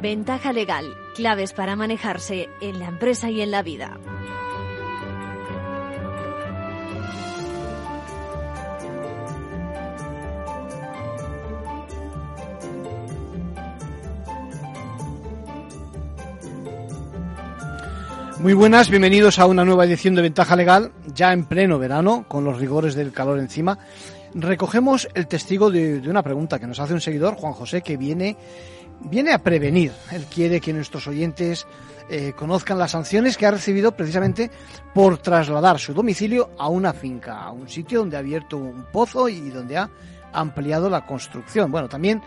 Ventaja legal, claves para manejarse en la empresa y en la vida. Muy buenas, bienvenidos a una nueva edición de Ventaja Legal, ya en pleno verano, con los rigores del calor encima. Recogemos el testigo de, una pregunta que nos hace un seguidor, Juan José, que viene, viene a prevenir. Él quiere que nuestros oyentes eh, conozcan las sanciones que ha recibido precisamente por trasladar su domicilio a una finca, a un sitio donde ha abierto un pozo y donde ha ampliado la construcción. Bueno, también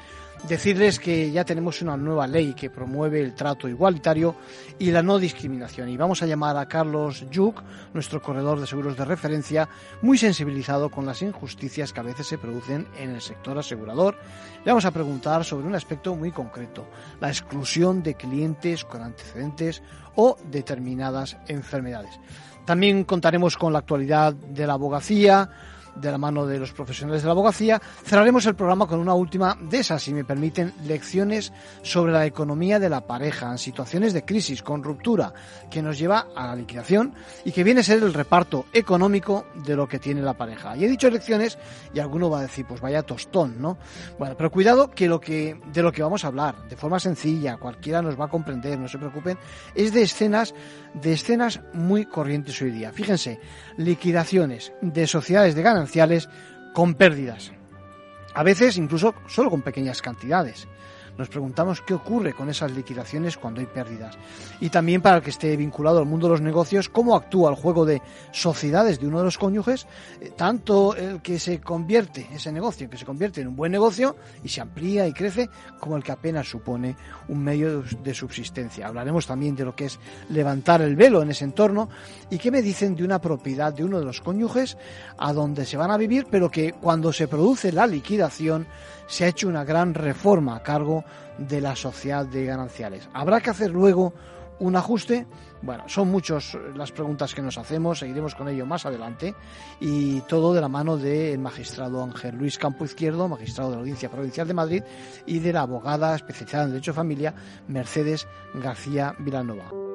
decirles que ya tenemos una nueva ley que promueve el trato igualitario y la no discriminación. Y vamos a llamar a Carlos Yuk, nuestro corredor de seguros de referencia, muy sensibilizado con las injusticias que a veces se producen en el sector asegurador. Le vamos a preguntar sobre un aspecto muy concreto, la exclusión de clientes con antecedentes o determinadas enfermedades. También contaremos con la actualidad de la abogacía, de la mano de los profesionales de la abogacía, cerraremos el programa con una última de esas, si me permiten, lecciones sobre la economía de la pareja en situaciones de crisis, con ruptura, que nos lleva a la liquidación y que viene a ser el reparto económico de lo que tiene la pareja. Y he dicho lecciones y alguno va a decir, pues vaya tostón, ¿no? Bueno, pero cuidado que lo que de lo que vamos a hablar, de forma sencilla, cualquiera nos va a comprender, no se preocupen, es de escenas de escenas muy corrientes hoy día. Fíjense, liquidaciones de sociedades de con pérdidas. A veces incluso solo con pequeñas cantidades. Nos preguntamos qué ocurre con esas liquidaciones cuando hay pérdidas. Y también para el que esté vinculado al mundo de los negocios, cómo actúa el juego de sociedades de uno de los cónyuges, eh, tanto el que se convierte, ese negocio, que se convierte en un buen negocio y se amplía y crece, como el que apenas supone un medio de subsistencia. Hablaremos también de lo que es levantar el velo en ese entorno y qué me dicen de una propiedad de uno de los cónyuges a donde se van a vivir, pero que cuando se produce la liquidación, se ha hecho una gran reforma a cargo de la sociedad de gananciales. ¿Habrá que hacer luego un ajuste? Bueno, son muchas las preguntas que nos hacemos, seguiremos con ello más adelante y todo de la mano del magistrado Ángel Luis Campo Izquierdo, magistrado de la Audiencia Provincial de Madrid y de la abogada especializada en Derecho de Familia Mercedes García Vilanova.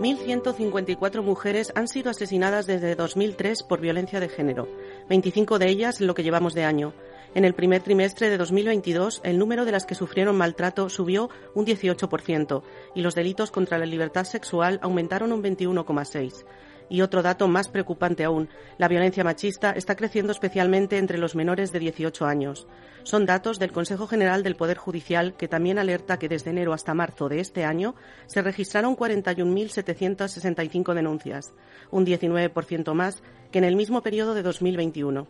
1.154 mujeres han sido asesinadas desde 2003 por violencia de género, 25 de ellas en lo que llevamos de año. En el primer trimestre de 2022, el número de las que sufrieron maltrato subió un 18% y los delitos contra la libertad sexual aumentaron un 21,6%. Y otro dato más preocupante aún, la violencia machista está creciendo especialmente entre los menores de 18 años. Son datos del Consejo General del Poder Judicial que también alerta que desde enero hasta marzo de este año se registraron 41.765 denuncias, un 19% más que en el mismo periodo de 2021.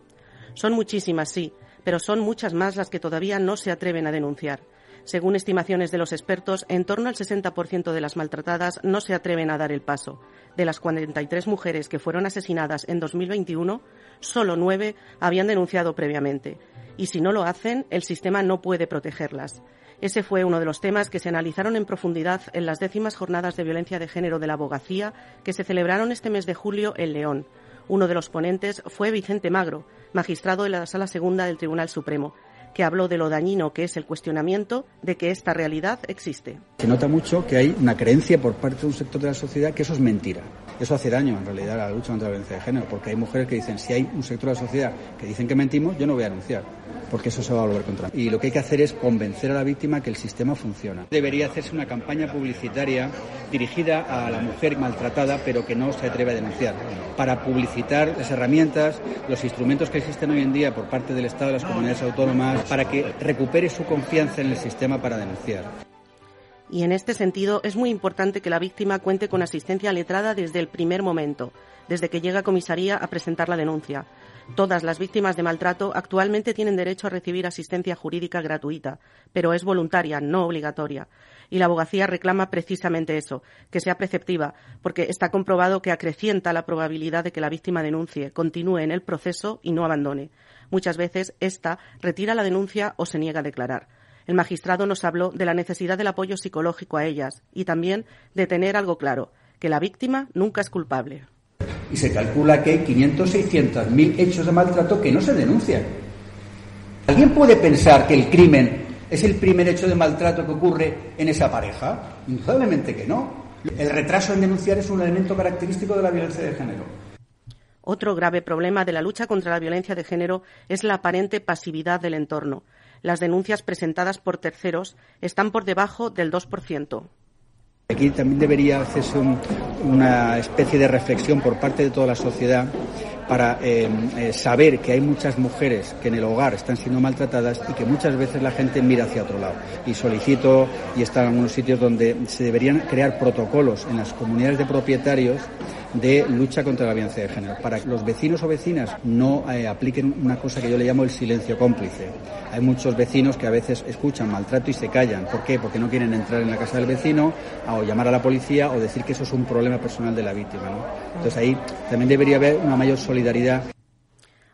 Son muchísimas, sí, pero son muchas más las que todavía no se atreven a denunciar. Según estimaciones de los expertos, en torno al 60% de las maltratadas no se atreven a dar el paso. De las 43 mujeres que fueron asesinadas en 2021, solo nueve habían denunciado previamente. Y si no lo hacen, el sistema no puede protegerlas. Ese fue uno de los temas que se analizaron en profundidad en las décimas jornadas de violencia de género de la abogacía que se celebraron este mes de julio en León. Uno de los ponentes fue Vicente Magro, magistrado de la Sala Segunda del Tribunal Supremo, que habló de lo dañino que es el cuestionamiento de que esta realidad existe. Se nota mucho que hay una creencia por parte de un sector de la sociedad que eso es mentira. Eso hace daño en realidad a la lucha contra la violencia de género, porque hay mujeres que dicen, si hay un sector de la sociedad que dicen que mentimos, yo no voy a anunciar, porque eso se va a volver contra mí. Y lo que hay que hacer es convencer a la víctima que el sistema funciona. Debería hacerse una campaña publicitaria dirigida a la mujer maltratada, pero que no se atreve a denunciar, para publicitar las herramientas, los instrumentos que existen hoy en día por parte del Estado, las comunidades autónomas, para que recupere su confianza en el sistema para denunciar y en este sentido es muy importante que la víctima cuente con asistencia letrada desde el primer momento, desde que llega a comisaría a presentar la denuncia. Todas las víctimas de maltrato actualmente tienen derecho a recibir asistencia jurídica gratuita, pero es voluntaria, no obligatoria. Y la abogacía reclama precisamente eso, que sea preceptiva, porque está comprobado que acrecienta la probabilidad de que la víctima denuncie, continúe en el proceso y no abandone. Muchas veces ésta retira la denuncia o se niega a declarar. El magistrado nos habló de la necesidad del apoyo psicológico a ellas y también de tener algo claro, que la víctima nunca es culpable. Y se calcula que hay 500, 600 mil hechos de maltrato que no se denuncian. ¿Alguien puede pensar que el crimen es el primer hecho de maltrato que ocurre en esa pareja? Indudablemente que no. El retraso en denunciar es un elemento característico de la violencia de género. Otro grave problema de la lucha contra la violencia de género es la aparente pasividad del entorno. Las denuncias presentadas por terceros están por debajo del 2%. Aquí también debería hacerse una especie de reflexión por parte de toda la sociedad para eh, eh, saber que hay muchas mujeres que en el hogar están siendo maltratadas y que muchas veces la gente mira hacia otro lado. Y solicito, y está en algunos sitios donde se deberían crear protocolos en las comunidades de propietarios de lucha contra la violencia de género, para que los vecinos o vecinas no eh, apliquen una cosa que yo le llamo el silencio cómplice. Hay muchos vecinos que a veces escuchan maltrato y se callan. ¿Por qué? Porque no quieren entrar en la casa del vecino o llamar a la policía o decir que eso es un problema personal de la víctima. Entonces ahí también debería haber una mayor solidaridad.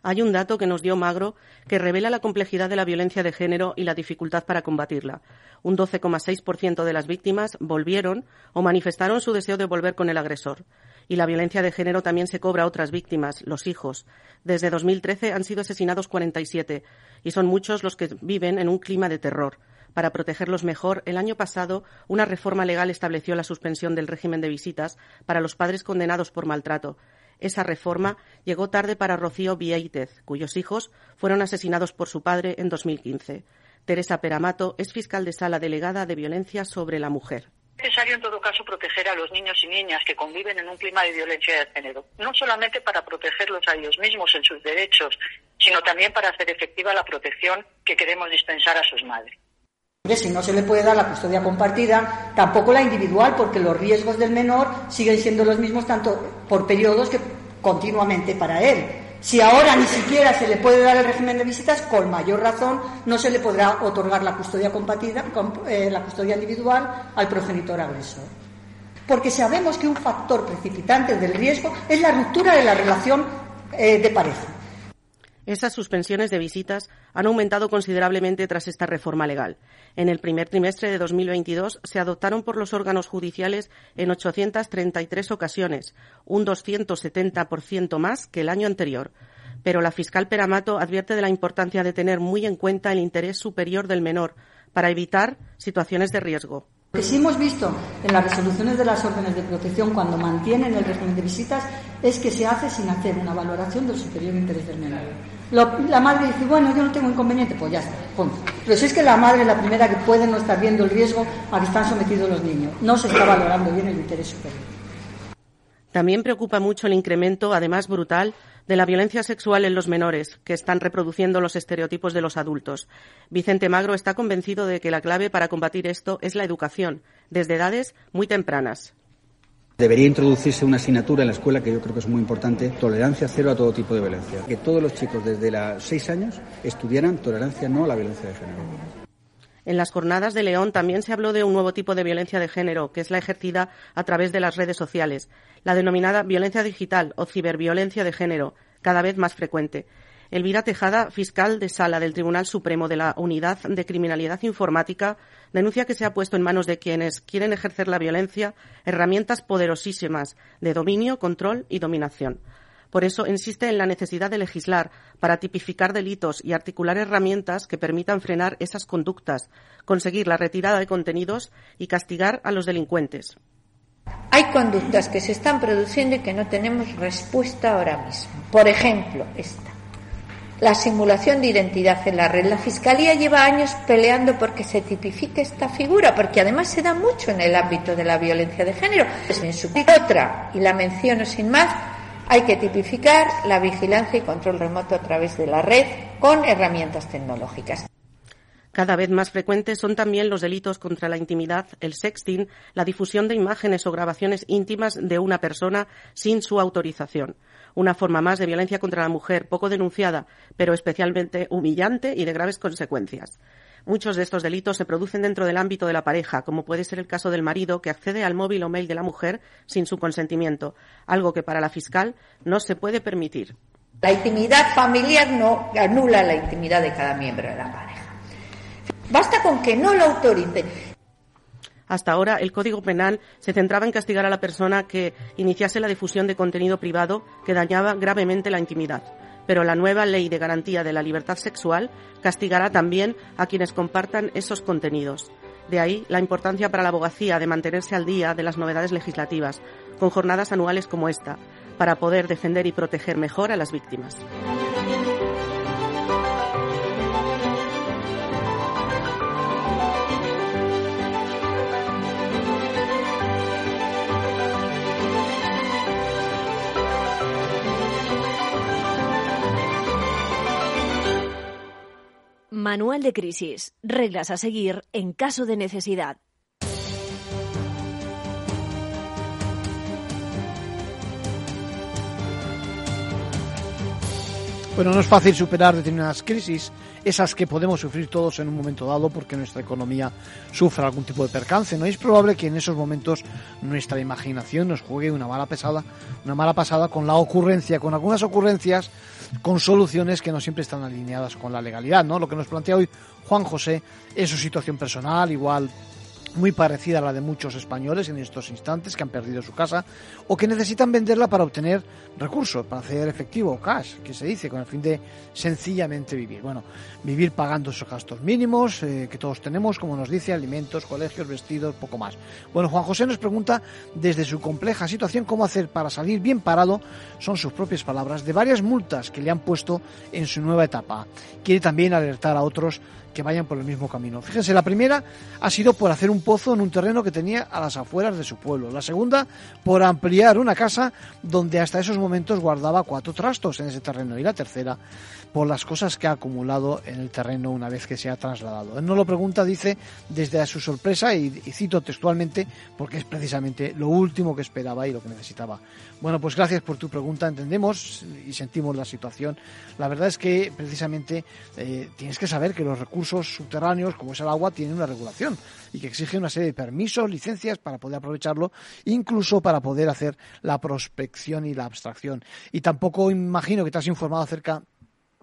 Hay un dato que nos dio Magro que revela la complejidad de la violencia de género y la dificultad para combatirla. Un 12,6% de las víctimas volvieron o manifestaron su deseo de volver con el agresor y la violencia de género también se cobra a otras víctimas, los hijos. Desde 2013 han sido asesinados 47 y son muchos los que viven en un clima de terror. Para protegerlos mejor, el año pasado una reforma legal estableció la suspensión del régimen de visitas para los padres condenados por maltrato. Esa reforma llegó tarde para Rocío Vieitez, cuyos hijos fueron asesinados por su padre en 2015. Teresa Peramato es fiscal de sala delegada de violencia sobre la mujer. Es necesario en todo caso proteger a los niños y niñas que conviven en un clima de violencia de género, no solamente para protegerlos a ellos mismos en sus derechos, sino también para hacer efectiva la protección que queremos dispensar a sus madres. Si no se le puede dar la custodia compartida, tampoco la individual, porque los riesgos del menor siguen siendo los mismos tanto por periodos que continuamente para él. Si ahora ni siquiera se le puede dar el régimen de visitas, con mayor razón no se le podrá otorgar la custodia compartida, eh, la custodia individual al progenitor agresor. Porque sabemos que un factor precipitante del riesgo es la ruptura de la relación eh, de pareja. Esas suspensiones de visitas han aumentado considerablemente tras esta reforma legal. En el primer trimestre de 2022 se adoptaron por los órganos judiciales en 833 ocasiones, un 270% más que el año anterior. Pero la fiscal Peramato advierte de la importancia de tener muy en cuenta el interés superior del menor para evitar situaciones de riesgo. Lo que sí hemos visto en las resoluciones de las órdenes de protección cuando mantienen el régimen de visitas es que se hace sin hacer una valoración del superior interés del menor. La madre dice, bueno, yo no tengo inconveniente, pues ya está, punto. Pero si es que la madre es la primera que puede no estar viendo el riesgo a que están sometidos los niños. No se está valorando bien el interés superior. También preocupa mucho el incremento, además brutal, de la violencia sexual en los menores, que están reproduciendo los estereotipos de los adultos. Vicente Magro está convencido de que la clave para combatir esto es la educación, desde edades muy tempranas. Debería introducirse una asignatura en la escuela que yo creo que es muy importante, tolerancia cero a todo tipo de violencia. Que todos los chicos desde los seis años estudiaran tolerancia no a la violencia de género. En las jornadas de León también se habló de un nuevo tipo de violencia de género, que es la ejercida a través de las redes sociales, la denominada violencia digital o ciberviolencia de género, cada vez más frecuente. Elvira Tejada, fiscal de sala del Tribunal Supremo de la Unidad de Criminalidad Informática, denuncia que se ha puesto en manos de quienes quieren ejercer la violencia herramientas poderosísimas de dominio, control y dominación. Por eso insiste en la necesidad de legislar para tipificar delitos y articular herramientas que permitan frenar esas conductas, conseguir la retirada de contenidos y castigar a los delincuentes. Hay conductas que se están produciendo y que no tenemos respuesta ahora mismo. Por ejemplo, esta. La simulación de identidad en la red. La Fiscalía lleva años peleando porque se tipifique esta figura, porque además se da mucho en el ámbito de la violencia de género. Su otra, y la menciono sin más, hay que tipificar la vigilancia y control remoto a través de la red con herramientas tecnológicas. Cada vez más frecuentes son también los delitos contra la intimidad, el sexting, la difusión de imágenes o grabaciones íntimas de una persona sin su autorización. Una forma más de violencia contra la mujer, poco denunciada, pero especialmente humillante y de graves consecuencias. Muchos de estos delitos se producen dentro del ámbito de la pareja, como puede ser el caso del marido que accede al móvil o mail de la mujer sin su consentimiento, algo que para la fiscal no se puede permitir. La intimidad familiar no anula la intimidad de cada miembro de la pareja. Basta con que no lo autoricen. Hasta ahora, el Código Penal se centraba en castigar a la persona que iniciase la difusión de contenido privado que dañaba gravemente la intimidad. Pero la nueva Ley de Garantía de la Libertad Sexual castigará también a quienes compartan esos contenidos. De ahí la importancia para la abogacía de mantenerse al día de las novedades legislativas, con jornadas anuales como esta, para poder defender y proteger mejor a las víctimas. Manual de crisis. Reglas a seguir en caso de necesidad. Bueno, no es fácil superar determinadas crisis, esas que podemos sufrir todos en un momento dado porque nuestra economía sufre algún tipo de percance. No es probable que en esos momentos nuestra imaginación nos juegue una mala pesada, una mala pasada con la ocurrencia, con algunas ocurrencias, con soluciones que no siempre están alineadas con la legalidad, ¿no? Lo que nos plantea hoy Juan José es su situación personal, igual muy parecida a la de muchos españoles en estos instantes que han perdido su casa o que necesitan venderla para obtener recursos, para hacer efectivo cash, que se dice, con el fin de sencillamente vivir. Bueno, vivir pagando esos gastos mínimos eh, que todos tenemos, como nos dice, alimentos, colegios, vestidos, poco más. Bueno, Juan José nos pregunta desde su compleja situación cómo hacer para salir bien parado, son sus propias palabras, de varias multas que le han puesto en su nueva etapa. Quiere también alertar a otros que vayan por el mismo camino. Fíjense, la primera ha sido por hacer un pozo en un terreno que tenía a las afueras de su pueblo. La segunda, por ampliar una casa donde hasta esos momentos guardaba cuatro trastos en ese terreno. Y la tercera, por las cosas que ha acumulado en el terreno una vez que se ha trasladado. Él no lo pregunta, dice, desde su sorpresa, y, cito textualmente, porque es precisamente lo último que esperaba y lo que necesitaba. Bueno, pues gracias por tu pregunta, entendemos y sentimos la situación. La verdad es que precisamente eh, tienes que saber que los recursos subterráneos, como es el agua, tienen una regulación y que exigen una serie de permisos, licencias para poder aprovecharlo, incluso para poder hacer la prospección y la abstracción. Y tampoco imagino que te has informado acerca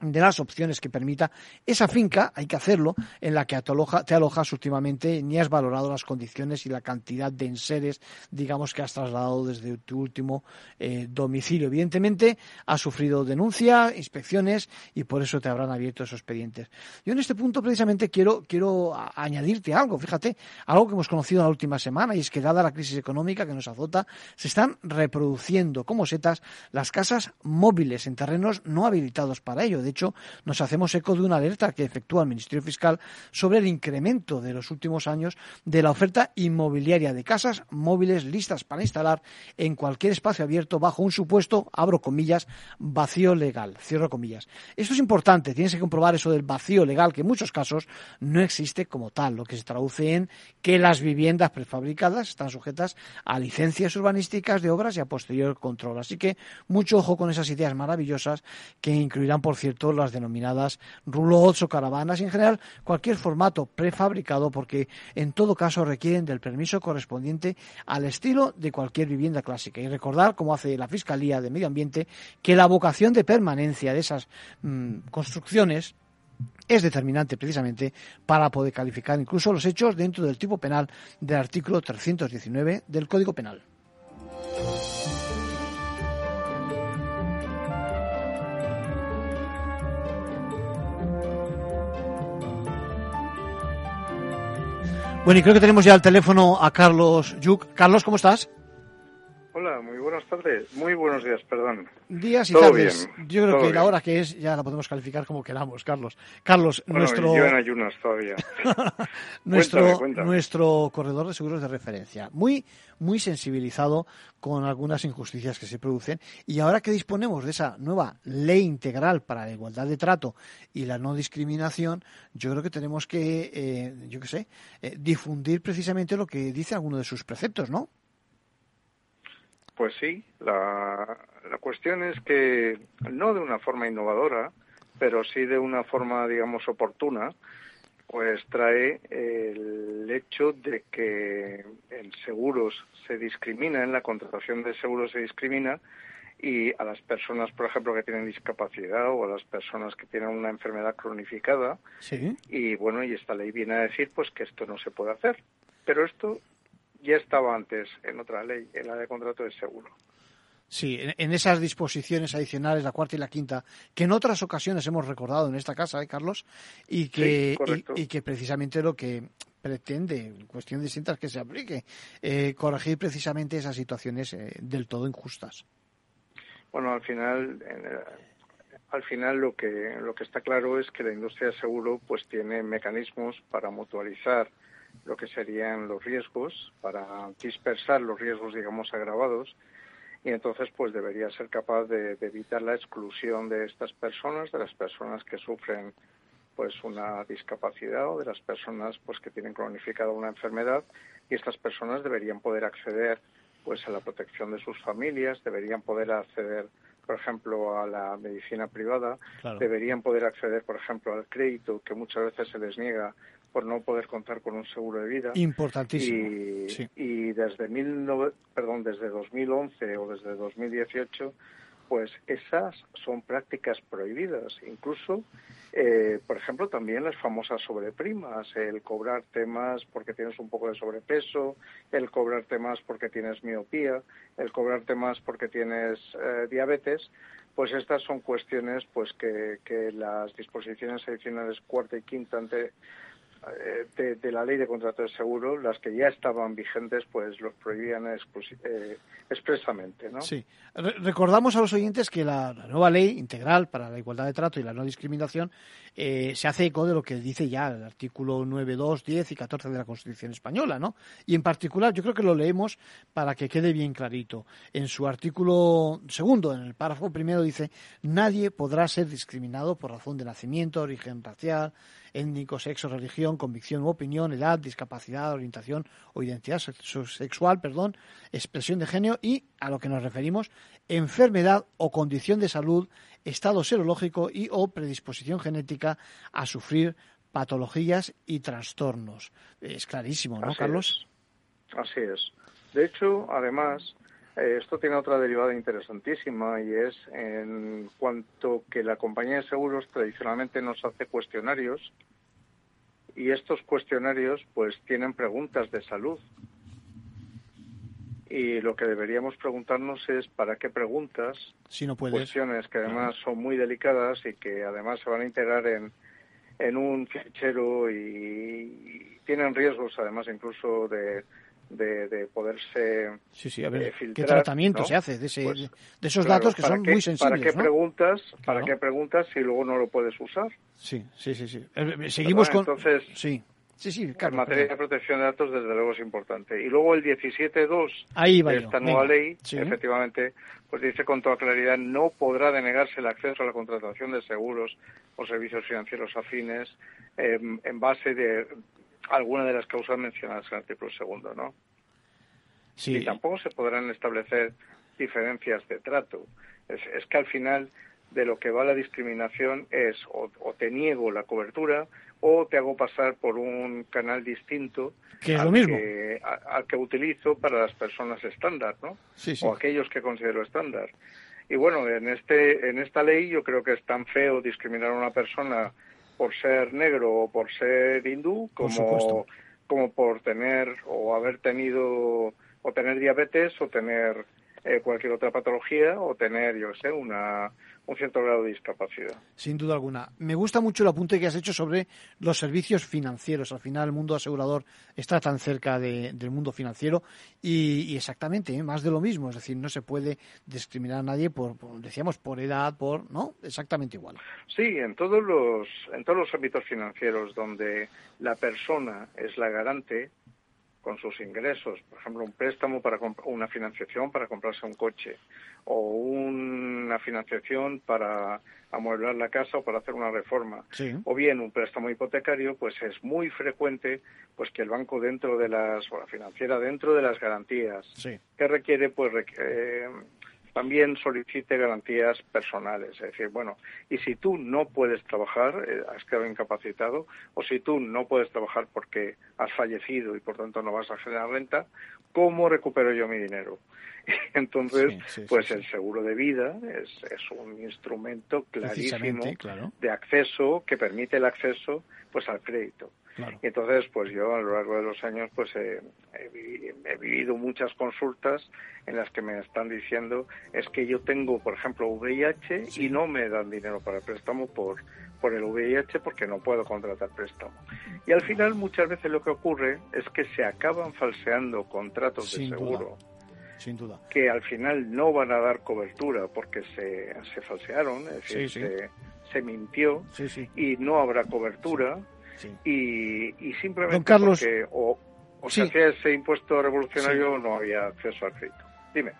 de las opciones que permita esa finca, hay que hacerlo, en la que te, alojas últimamente, ni has valorado las condiciones y la cantidad de enseres, digamos, que has trasladado desde tu último eh, domicilio. Evidentemente, has sufrido denuncia, inspecciones, y por eso te habrán abierto esos expedientes. Yo en este punto, precisamente, quiero, quiero añadirte algo, fíjate, algo que hemos conocido en la última semana, y es que dada la crisis económica que nos azota, se están reproduciendo como setas las casas móviles en terrenos no habilitados para ello. Hecho, nos hacemos eco de una alerta que efectúa el Ministerio Fiscal sobre el incremento de los últimos años de la oferta inmobiliaria de casas móviles listas para instalar en cualquier espacio abierto bajo un supuesto, abro comillas, vacío legal, cierro comillas. Esto es importante, tienes que comprobar eso del vacío legal, que en muchos casos no existe como tal, lo que se traduce en que las viviendas prefabricadas están sujetas a licencias urbanísticas de obras y a posterior control. Así que mucho ojo con esas ideas maravillosas que incluirán, por cierto, las denominadas roulots o caravanas y en general cualquier formato prefabricado porque en todo caso requieren del permiso correspondiente al estilo de cualquier vivienda clásica. Y recordar, como hace la Fiscalía de Medio Ambiente, que la vocación de permanencia de esas mm, construcciones es determinante precisamente para poder calificar incluso los hechos dentro del tipo penal del artículo 319 del Código Penal. Bueno, y creo que tenemos ya al teléfono a Carlos Yuk. Carlos, ¿cómo estás? Hola, muy buenas tardes. Muy buenos días, perdón. Días y tardes. Yo creo que la hora que es ya la podemos calificar como queramos, Carlos. Carlos, nuestro. Yo en ayunas todavía. nuestro, nuestro corredor de seguros de referencia. Muy, muy sensibilizado con algunas injusticias que se producen. Y ahora que disponemos de esa nueva ley integral para la igualdad de trato y la no discriminación, yo creo que tenemos que, eh, yo qué sé, eh, difundir precisamente lo que dice alguno de sus preceptos, ¿no? Pues sí, la, la cuestión es que no de una forma innovadora, pero sí de una forma, digamos, oportuna, Pues trae el hecho de que en seguros se discrimina, en la contratación de seguros se discrimina y a las personas, por ejemplo, que tienen discapacidad o a las personas que tienen una enfermedad cronificada. Sí. Y bueno, y esta ley viene a decir pues que esto no se puede hacer. Pero esto ya estaba antes en otra ley, en la de contrato de seguro. Sí, en, esas disposiciones adicionales, la cuarta y la quinta, que en otras ocasiones hemos recordado en esta casa, ¿eh, Carlos? Y que, y, que precisamente lo que pretende, en cuestión distinta, es que se aplique, eh, corregir precisamente esas situaciones eh, del todo injustas. Bueno, al final, al final lo que lo que está claro es que la industria de seguro pues tiene mecanismos para mutualizar lo que serían los riesgos, para dispersar los riesgos, digamos, agravados y entonces pues debería ser capaz de, evitar la exclusión de estas personas, de las personas que sufren pues una discapacidad o de las personas pues que tienen cronificada una enfermedad y estas personas deberían poder acceder pues a la protección de sus familias, deberían poder acceder por ejemplo a la medicina privada, deberían poder acceder por ejemplo al crédito que muchas veces se les niega por no poder contar con un seguro de vida. Importantísimo. Y, y desde, mil perdón, desde 2011 o desde 2018, pues esas son prácticas prohibidas. Incluso, eh, por ejemplo, también las famosas sobreprimas, el cobrar temas porque tienes un poco de sobrepeso, el cobrar temas porque tienes miopía, el cobrar temas porque tienes eh, diabetes, pues estas son cuestiones pues que, que las disposiciones adicionales cuarta y quinta ante eh, de, la ley de contrato de seguro, las que ya estaban vigentes, pues los prohibían eh, expresamente. ¿no? Sí. recordamos a los oyentes que la, nueva ley integral para la igualdad de trato y la no discriminación eh, se hace eco de lo que dice ya el artículo 9, 2, 10 y 14 de la Constitución española, ¿no? Y en particular, yo creo que lo leemos para que quede bien clarito. En su artículo segundo, en el párrafo primero, dice: nadie podrá ser discriminado por razón de nacimiento, origen racial, étnico, sexo, religión, convicción u opinión, edad, discapacidad, orientación o identidad sexual, perdón, expresión de género y, a lo que nos referimos, enfermedad o condición de salud, estado serológico y o predisposición genética a sufrir patologías y trastornos. Es clarísimo, ¿no, Carlos? Así es. De hecho, además, esto tiene otra derivada interesantísima y es en cuanto que la compañía de seguros tradicionalmente nos hace cuestionarios y estos cuestionarios pues tienen preguntas de salud. Y lo que deberíamos preguntarnos es para qué preguntas, si no cuestiones que además son muy delicadas y que además se van a integrar en, en un fichero y tienen riesgos además incluso de, de, poderse sí, sí, a ver, eh, ¿Qué tratamiento se hace de, pues, de esos datos que son muy sensibles? ¿Para qué, preguntas, ¿Para qué preguntas si luego no lo puedes usar? Sí, sí, sí. sí. Eh, seguimos con... Entonces, sí. Sí, sí, en materia de protección de datos, desde luego es importante. Y luego el 17.2 de esta nueva ley, efectivamente, pues dice con toda claridad, no podrá denegarse el acceso a la contratación de seguros o servicios financieros afines en base de alguna de las causas mencionadas en el artículo segundo, ¿no? Sí. Y tampoco se podrán establecer diferencias de trato. Es, que al final de lo que va la discriminación es o, te niego la cobertura o te hago pasar por un canal distinto que al, mismo. Que, al que utilizo para las personas estándar, ¿no? Sí, O aquellos que considero estándar. Y bueno, en este en esta ley yo creo que es tan feo discriminar a una persona por ser negro o por ser hindú como, como por tener o haber tenido o tener diabetes o tener eh, cualquier otra patología o tener, yo sé, una, un cierto grado de discapacidad. Sin duda alguna. Me gusta mucho el apunte que has hecho sobre los servicios financieros. Al final, el mundo asegurador está tan cerca del mundo financiero y, exactamente, ¿eh? más de lo mismo. Es decir, no se puede discriminar a nadie por, decíamos, por edad, por, ¿no? Exactamente igual. Sí, en todos los, en todos los ámbitos financieros donde la persona es la garante, con sus ingresos, por ejemplo, un préstamo para una financiación para comprarse un coche o una financiación para amueblar la casa o para hacer una reforma, o bien un préstamo hipotecario, pues es muy frecuente pues que el banco dentro de las o la financiera dentro de las garantías que requiere pues eh, también solicite garantías personales. Es decir, bueno, y si tú no puedes trabajar, eh, has quedado incapacitado, o si tú no puedes trabajar porque has fallecido y por tanto no vas a generar renta, ¿cómo recupero yo mi dinero? Entonces, pues el seguro de vida es, es un instrumento clarísimo de acceso que permite el acceso pues al crédito. Y entonces, pues yo a lo largo de los años, pues he, vivido muchas consultas en las que me están diciendo es que yo tengo, por ejemplo, VIH y no me dan dinero para el préstamo por, por el VIH porque no puedo contratar préstamo. Y al final muchas veces lo que ocurre es que se acaban falseando contratos de seguro. Sin duda. Que al final no van a dar cobertura porque se, se falsearon, es decir, Se, se, mintió y no habrá cobertura y, simplemente porque o, o se hacía ese impuesto revolucionario no había acceso al crédito. Dime.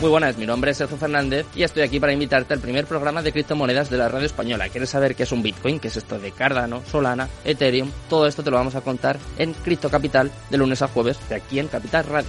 Muy buenas, mi nombre es Sergio Fernández y estoy aquí para invitarte al primer programa de criptomonedas de la radio española. ¿Quieres saber qué es un Bitcoin? ¿Qué es esto de Cardano, Solana, Ethereum? Todo esto te lo vamos a contar en Cripto Capital de lunes a jueves de aquí en Capital Radio.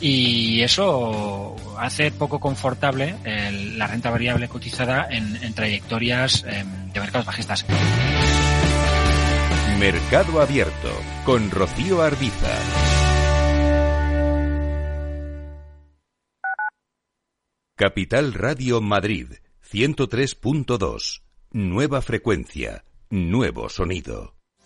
y eso hace poco confortable la renta variable cotizada en, trayectorias em, de mercados bajistas. Mercado Abierto con Rocío Arbiza. Capital Radio Madrid 103.2. Nueva frecuencia, nuevo sonido.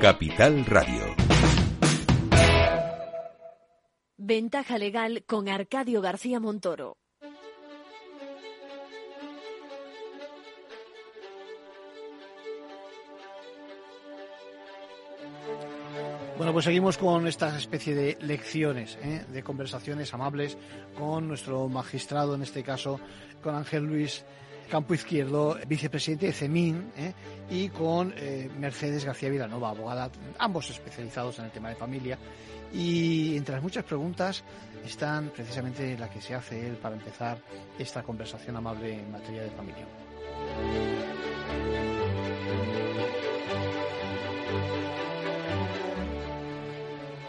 Capital Radio. Ventaja legal con Arcadio García Montoro. Bueno, pues seguimos con esta especie de lecciones, ¿eh? de conversaciones amables con nuestro magistrado, en este caso, con Ángel Luis Campo Izquierdo, vicepresidente de CEMIN, ¿eh? y con eh, Mercedes García Vilanova, abogada, ambos especializados en el tema de familia. Y entre las muchas preguntas están precisamente la que se hace él para empezar esta conversación amable en materia de familia.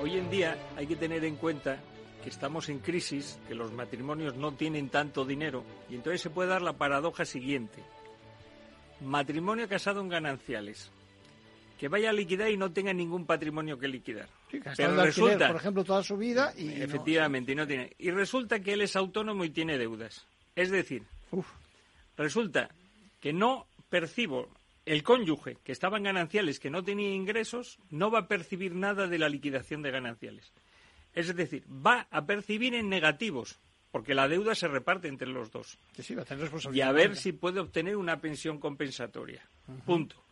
Hoy en día hay que tener en cuenta que estamos en crisis, que los matrimonios no tienen tanto dinero y entonces se puede dar la paradoja siguiente. Matrimonio casado en gananciales. Que vaya a liquidar y no tenga ningún patrimonio que liquidar. Pero resulta, por ejemplo, toda su vida y efectivamente, no... tiene. Y resulta que él es autónomo y tiene deudas. Es decir, resulta que no percibo el cónyuge que estaba en gananciales, que no tenía ingresos, no va a percibir nada de la liquidación de gananciales. Es decir, va a percibir en negativos, porque la deuda se reparte entre los dos. y a ver si puede obtener una pensión compensatoria. Punto.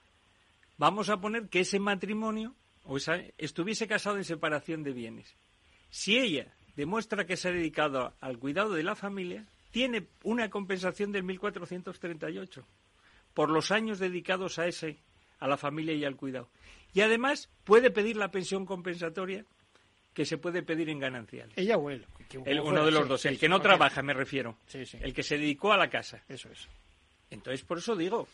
Vamos a poner que ese matrimonio o esa, estuviese casado en separación de bienes. Si ella demuestra que se ha dedicado al cuidado de la familia, tiene una compensación del 1438 por los años dedicados a ese, a la familia y al cuidado. Y además puede pedir la pensión compensatoria que se puede pedir en gananciales. Ella o él. uno de los dos, el que no trabaja, me refiero. El que se dedicó a la casa. Eso es. Entonces, por eso digo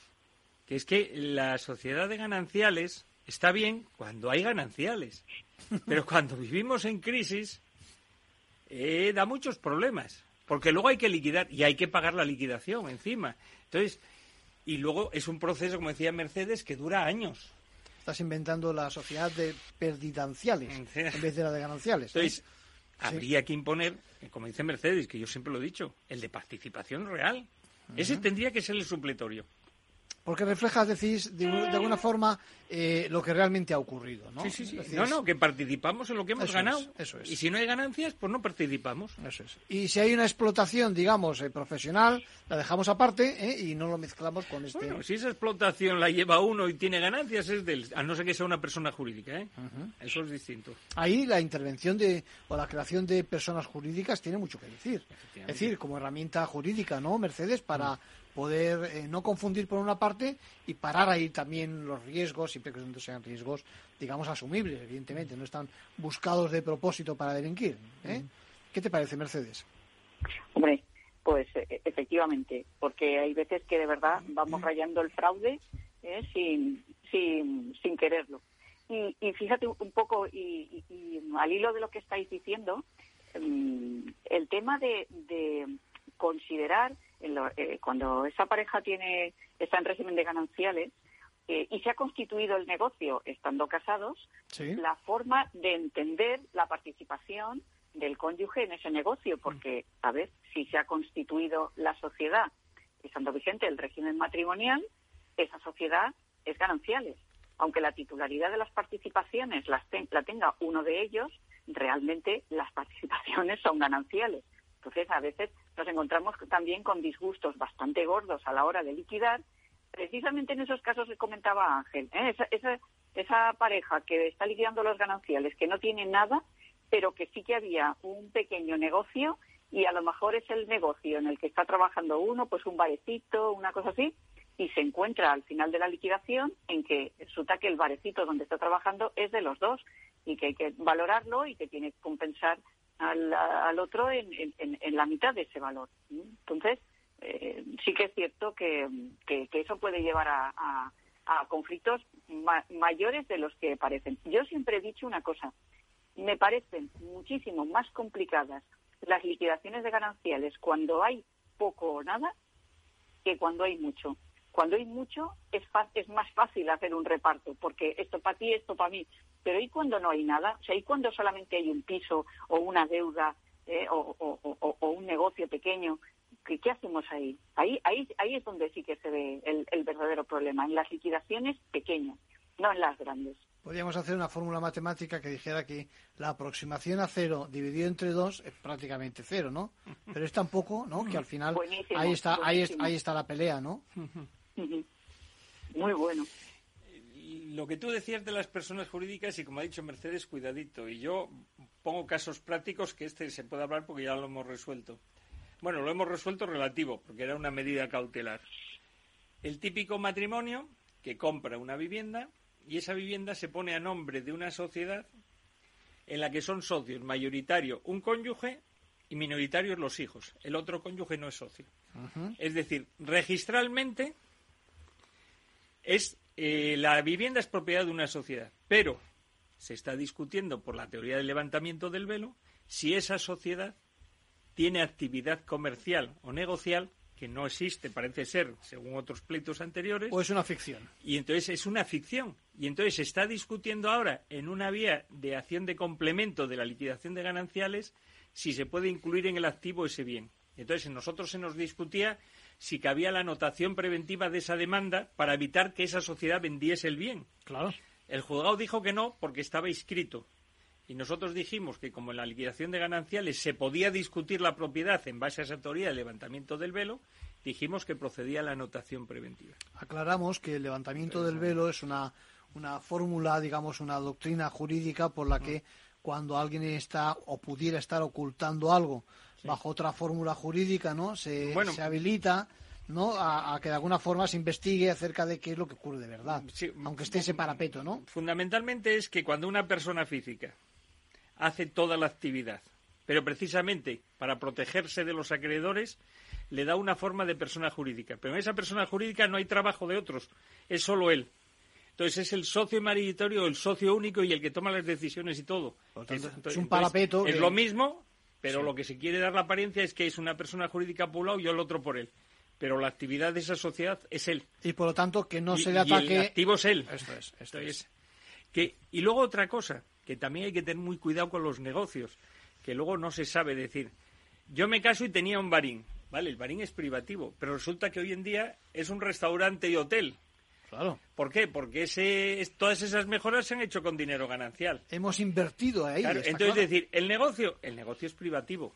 que es que la sociedad de gananciales está bien cuando hay gananciales, pero cuando vivimos en crisis eh, da muchos problemas, porque luego hay que liquidar y hay que pagar la liquidación encima. Entonces, y luego es un proceso, como decía Mercedes, que dura años. Estás inventando la sociedad de perdidanciales en vez de la de gananciales. ¿eh? Entonces, habría que imponer, como dice Mercedes, que yo siempre lo he dicho, el de participación real. Ese tendría que ser el supletorio. Porque refleja, decís, de, alguna forma eh, lo que realmente ha ocurrido, ¿no? Sí, sí, sí. no, no, que participamos en lo que hemos ganado. eso es. Y si no hay ganancias, pues no participamos. Eso es. Y si hay una explotación, digamos, eh, profesional, la dejamos aparte ¿eh? y no lo mezclamos con este... Bueno, si esa explotación la lleva uno y tiene ganancias, es del... A no ser que sea una persona jurídica, ¿eh? Eso es distinto. Ahí la intervención de... o la creación de personas jurídicas tiene mucho que decir. Es decir, como herramienta jurídica, ¿no, Mercedes? Para... Mm poder eh, no confundir por una parte y parar ahí también los riesgos, siempre que sean riesgos, digamos, asumibles, evidentemente, no están buscados de propósito para delinquir. ¿eh? ¿Qué te parece, Mercedes? Hombre, pues e, efectivamente, porque hay veces que de verdad vamos rayando el fraude ¿eh? sin, sin, sin quererlo. Y, y fíjate un poco, y, al hilo de lo que estáis diciendo, mm, el tema de, de considerar eh, cuando esa pareja tiene está en régimen de gananciales eh, y se ha constituido el negocio estando casados, la forma de entender la participación del cónyuge en ese negocio, porque, a ver, si se ha constituido la sociedad estando vigente el régimen matrimonial, esa sociedad es gananciales. Aunque la titularidad de las participaciones las la tenga uno de ellos, realmente las participaciones son gananciales. Entonces, a veces nos encontramos también con disgustos bastante gordos a la hora de liquidar, precisamente en esos casos que comentaba Ángel. ¿eh? Esa, esa, pareja que está liquidando los gananciales, que no tiene nada, pero que sí que había un pequeño negocio y a lo mejor es el negocio en el que está trabajando uno, pues un barecito, una cosa así, y se encuentra al final de la liquidación en que resulta que el barecito donde está trabajando es de los dos y que hay que valorarlo y que tiene que compensar al, otro en, la mitad de ese valor. Entonces, eh, sí que es cierto que, eso puede llevar a, conflictos mayores de los que parecen. Yo siempre he dicho una cosa, me parecen muchísimo más complicadas las liquidaciones de gananciales cuando hay poco o nada que cuando hay mucho. Cuando hay mucho, es, es más fácil hacer un reparto, porque esto para ti, esto para mí. Pero ¿y cuando no hay nada? O sea, ¿y cuando solamente hay un piso o una deuda eh, o, un negocio pequeño? ¿Qué, ¿Qué, hacemos ahí? ahí? Ahí ahí es donde sí que se ve el, el verdadero problema, en las liquidaciones pequeñas, no en las grandes. Podríamos hacer una fórmula matemática que dijera que la aproximación a cero dividido entre dos es prácticamente cero, ¿no? Pero es tan poco, ¿no? Que al final ahí está, ahí, ahí está la pelea, ¿no? Muy bueno. Lo que tú decías de las personas jurídicas y como ha dicho Mercedes, cuidadito. Y yo pongo casos prácticos que este se puede hablar porque ya lo hemos resuelto. Bueno, lo hemos resuelto relativo, porque era una medida cautelar. El típico matrimonio que compra una vivienda y esa vivienda se pone a nombre de una sociedad en la que son socios mayoritario un cónyuge y minoritarios los hijos. El otro cónyuge no es socio. Es decir, registralmente es eh, la vivienda es propiedad de una sociedad, pero se está discutiendo por la teoría del levantamiento del velo si esa sociedad tiene actividad comercial o negocial que no existe, parece ser, según otros pleitos anteriores. O es una ficción. Y entonces es una ficción. Y entonces se está discutiendo ahora en una vía de acción de complemento de la liquidación de gananciales si se puede incluir en el activo ese bien. Entonces, en nosotros se nos discutía si cabía la anotación preventiva de esa demanda para evitar que esa sociedad vendiese el bien. Claro. El juzgado dijo que no porque estaba inscrito. Y nosotros dijimos que como en la liquidación de gananciales se podía discutir la propiedad en base a esa teoría del levantamiento del velo, dijimos que procedía la anotación preventiva. Aclaramos que el levantamiento del velo es una, una fórmula, digamos, una doctrina jurídica por la que cuando alguien está o pudiera estar ocultando algo bajo otra fórmula jurídica, ¿no? Se, se habilita ¿no? A, que de alguna forma se investigue acerca de qué es lo que ocurre de verdad, aunque esté ese parapeto, ¿no? Fundamentalmente es que cuando una persona física hace toda la actividad. Pero precisamente para protegerse de los acreedores le da una forma de persona jurídica. Pero en esa persona jurídica no hay trabajo de otros, es solo él. Entonces es el socio mayoritario, el socio único y el que toma las decisiones y todo. es, un parapeto. Es lo mismo, pero lo que se quiere dar la apariencia es que es una persona jurídica por un lado y el otro por él. Pero la actividad de esa sociedad es él. Y por lo tanto que no se le ataque. Y el activo es él. Esto es. Esto es. Que, y luego otra cosa, que también hay que tener muy cuidado con los negocios, que luego no se sabe decir. Yo me caso y tenía un barín, ¿vale? El barín es privativo, pero resulta que hoy en día es un restaurante y hotel. Claro. ¿Por qué? Porque ese, todas esas mejoras se han hecho con dinero ganancial. Hemos invertido ahí. entonces, es decir, el negocio, el negocio es privativo,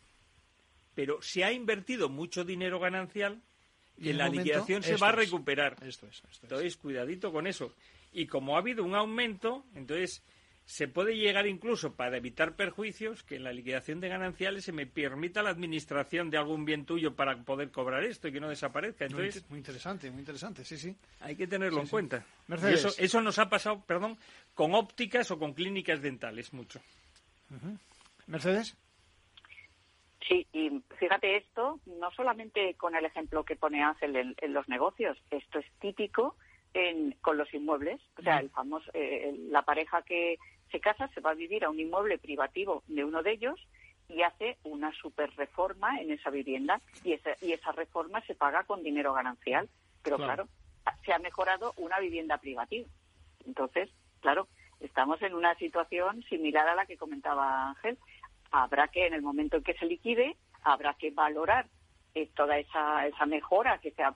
pero se ha invertido mucho dinero ganancial y, en la liquidación se va a recuperar. Esto es, entonces, cuidadito con eso. Y como ha habido un aumento, entonces se puede llegar incluso para evitar perjuicios que en la liquidación de gananciales se me permita la administración de algún bien tuyo para poder cobrar esto y que no desaparezca. Entonces, muy, interesante, muy interesante, sí, sí. Hay que tenerlo en cuenta. eso, eso nos ha pasado, perdón, con ópticas o con clínicas dentales mucho. Mercedes. Sí, y fíjate esto, no solamente con el ejemplo que pone Ángel en los negocios, esto es típico con los inmuebles. O sea, el famoso, eh, la pareja que se casa se va a vivir a un inmueble privativo de uno de ellos y hace una super reforma en esa vivienda y esa, y esa reforma se paga con dinero ganancial. Pero claro. se ha mejorado una vivienda privativa. Entonces, claro, estamos en una situación similar a la que comentaba Ángel. Habrá que, en el momento en que se liquide, habrá que valorar eh, toda esa, esa mejora que se ha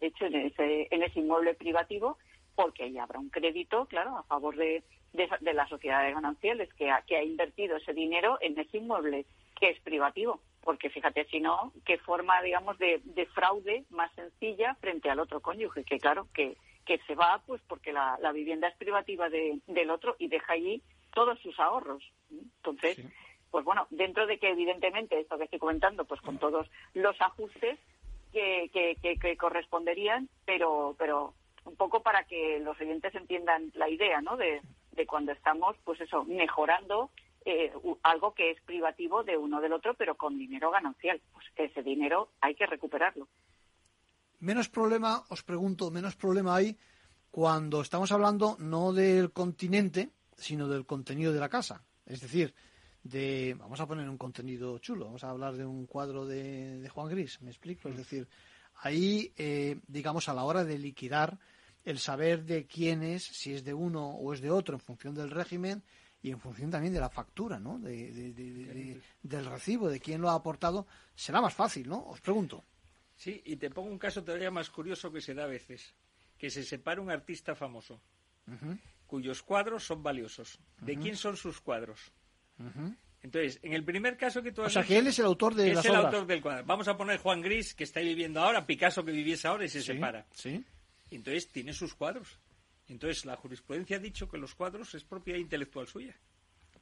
hecho en ese, en ese inmueble privativo, porque ahí habrá un crédito, claro, a favor de, de, la sociedad de gananciales que ha, que ha invertido ese dinero en ese inmueble que es privativo. Porque fíjate, si no, qué forma, digamos, de, de fraude más sencilla frente al otro cónyuge, que claro, que, que se va pues porque la, la vivienda es privativa de, del otro y deja allí todos sus ahorros. Entonces, pues bueno, dentro de que evidentemente esto que estoy comentando, pues con todos los ajustes que, que, corresponderían, pero, pero un poco para que los oyentes entiendan la idea, ¿no? De, de cuando estamos, pues eso, mejorando eh, algo que es privativo de uno del otro, pero con dinero ganancial. Pues ese dinero hay que recuperarlo. Menos problema, os pregunto, menos problema hay cuando estamos hablando no del continente, sino del contenido de la casa. Es decir, de, vamos a poner un contenido chulo, vamos a hablar de un cuadro de, Juan Gris, me explico, es decir, ahí, eh, digamos, a la hora de liquidar, el saber de quién es, si es de uno o es de otro, en función del régimen y en función también de la factura, ¿no? De, de- de- de- del recibo, de quién lo ha aportado, será más fácil, ¿no? Os pregunto. Sí, y te pongo un caso todavía más curioso que se da a veces, que se separa un artista famoso, cuyos cuadros son valiosos. ¿De quién son sus cuadros? Entonces, en el primer caso que tú has O sea, dicho, que él es el autor de es las el obras. autor del cuadro. Vamos a poner Juan Gris, que está viviendo ahora, Picasso que viviese ahora y se Sí, separa. Sí. Entonces, tiene sus cuadros. Entonces, la jurisprudencia ha dicho que los cuadros es propiedad intelectual suya.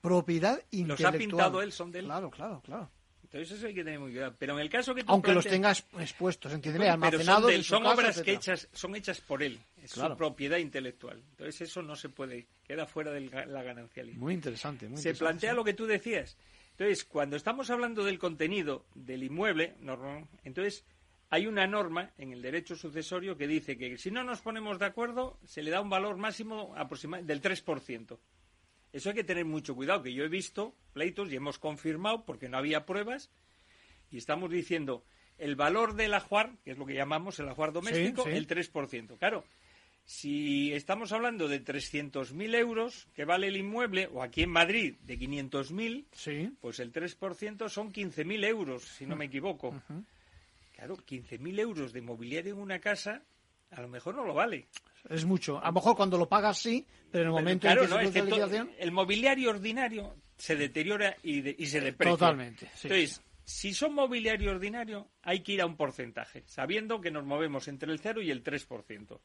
Propiedad Los intelectual. ha pintado él, son de él. Claro, claro, claro. Entonces, eso hay que tener muy cuidado. Pero en el caso que tú Aunque los planteas- tenga expuestos, entiéndeme, almacenados son, obras que hechas, son hechas por él. Es Claro. su propiedad intelectual. Entonces, eso no se puede, queda fuera de la ganancialidad. Muy interesante, muy se interesante. plantea lo que tú decías. Entonces, cuando estamos hablando del contenido del inmueble, normal, entonces hay una norma en el derecho sucesorio que dice que si no nos ponemos de acuerdo, se le da un valor máximo aproximado del 3%. Eso hay que tener mucho cuidado, que yo he visto pleitos y hemos confirmado, porque no había pruebas, y estamos diciendo el valor del ajuar, que es lo que llamamos el ajuar doméstico, sí. el 3%. Claro, si estamos hablando de 300.000 euros que vale el inmueble, o aquí en Madrid de 500.000, Sí. pues el 3% son 15.000 euros, si no me equivoco. Claro, 15.000 euros de mobiliario en una casa, a lo mejor no lo vale. Es mucho. A lo mejor cuando lo pagas sí, pero en el Pero momento claro, en que no, se es que liquidación... el mobiliario ordinario se deteriora y, de- y se deprecia. Totalmente, sí, Entonces, si son mobiliario ordinario, hay que ir a un porcentaje, sabiendo que nos movemos entre el 0 y el 3%.